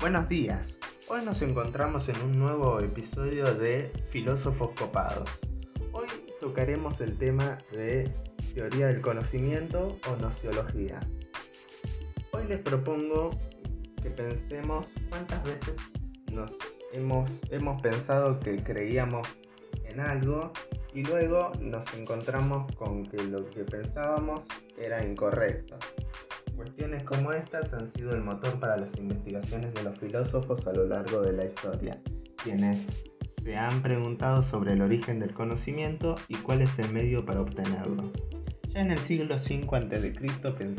Buenos días. Hoy nos encontramos en un nuevo episodio de Filósofos Copados. Hoy tocaremos el tema de teoría del conocimiento o nociología. Hoy les propongo que pensemos cuántas veces nos hemos, hemos pensado que creíamos en algo y luego nos encontramos con que lo que pensábamos era incorrecto. Cuestiones como estas han sido el motor para las investigaciones de los filósofos a lo largo de la historia, quienes se han preguntado sobre el origen del conocimiento y cuál es el medio para obtenerlo. Ya en el siglo V a.C.,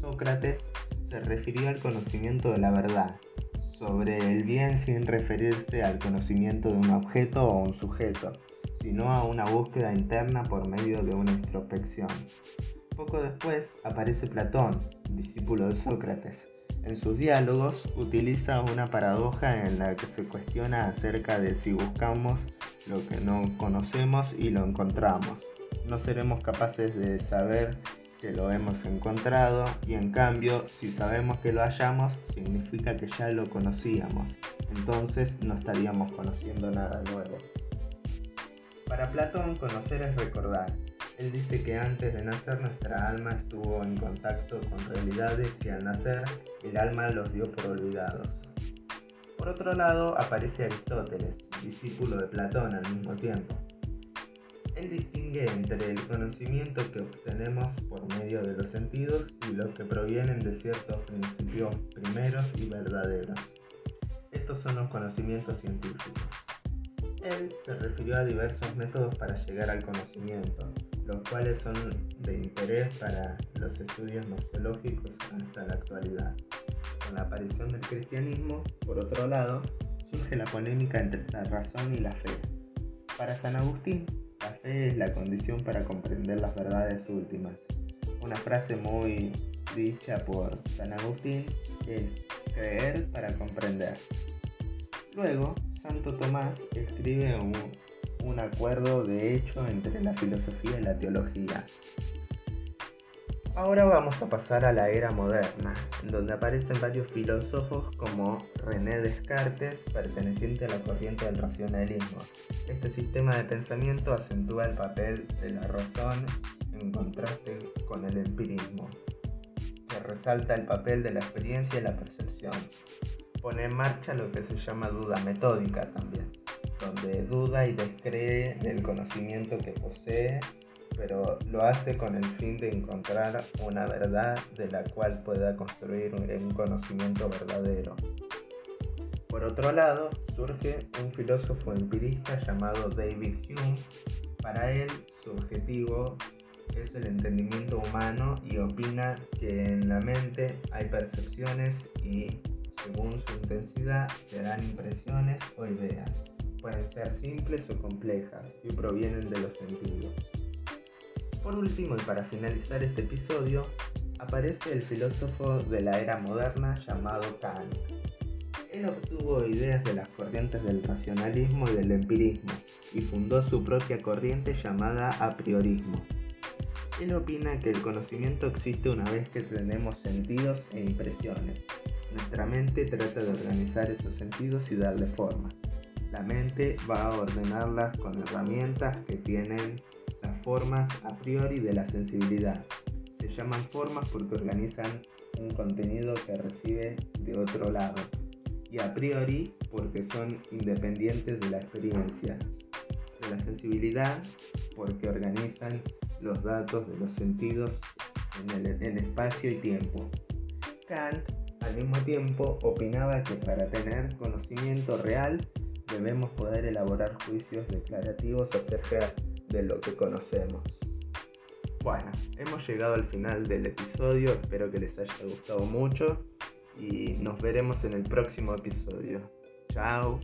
Sócrates se refirió al conocimiento de la verdad, sobre el bien sin referirse al conocimiento de un objeto o un sujeto, sino a una búsqueda interna por medio de una introspección. Poco después aparece Platón, discípulo de Sócrates. En sus diálogos utiliza una paradoja en la que se cuestiona acerca de si buscamos lo que no conocemos y lo encontramos. No seremos capaces de saber que lo hemos encontrado y en cambio si sabemos que lo hallamos significa que ya lo conocíamos. Entonces no estaríamos conociendo nada nuevo. Para Platón conocer es recordar él dice que antes de nacer nuestra alma estuvo en contacto con realidades que al nacer el alma los dio por olvidados. Por otro lado aparece Aristóteles, discípulo de Platón al mismo tiempo. Él distingue entre el conocimiento que obtenemos por medio de los sentidos y los que provienen de ciertos principios primeros y verdaderos. Estos son los conocimientos científicos. Él se refirió a diversos métodos para llegar al conocimiento, los cuales son de interés para los estudios nociológicos hasta la actualidad. Con la aparición del cristianismo, por otro lado, surge la polémica entre la razón y la fe. Para San Agustín, la fe es la condición para comprender las verdades últimas. Una frase muy dicha por San Agustín es creer para comprender. Luego, Santo Tomás escribe un, un acuerdo de hecho entre la filosofía y la teología. Ahora vamos a pasar a la era moderna, donde aparecen varios filósofos como René Descartes, perteneciente a la corriente del racionalismo. Este sistema de pensamiento acentúa el papel de la razón en contraste con el empirismo, que resalta el papel de la experiencia y la percepción. Pone en marcha lo que se llama duda metódica también donde duda y descree del conocimiento que posee, pero lo hace con el fin de encontrar una verdad de la cual pueda construir un conocimiento verdadero. Por otro lado, surge un filósofo empirista llamado David Hume. Para él, su objetivo es el entendimiento humano y opina que en la mente hay percepciones y, según su intensidad, se dan impresiones o ideas pueden ser simples o complejas y provienen de los sentidos. Por último y para finalizar este episodio, aparece el filósofo de la era moderna llamado Kant. Él obtuvo ideas de las corrientes del racionalismo y del empirismo y fundó su propia corriente llamada a priorismo. Él opina que el conocimiento existe una vez que tenemos sentidos e impresiones. Nuestra mente trata de organizar esos sentidos y darle forma. La mente va a ordenarlas con herramientas que tienen las formas a priori de la sensibilidad. Se llaman formas porque organizan un contenido que recibe de otro lado. Y a priori porque son independientes de la experiencia. De la sensibilidad porque organizan los datos de los sentidos en, el, en espacio y tiempo. Kant al mismo tiempo opinaba que para tener conocimiento real debemos poder elaborar juicios declarativos acerca de lo que conocemos. Bueno, hemos llegado al final del episodio, espero que les haya gustado mucho y nos veremos en el próximo episodio. Chao.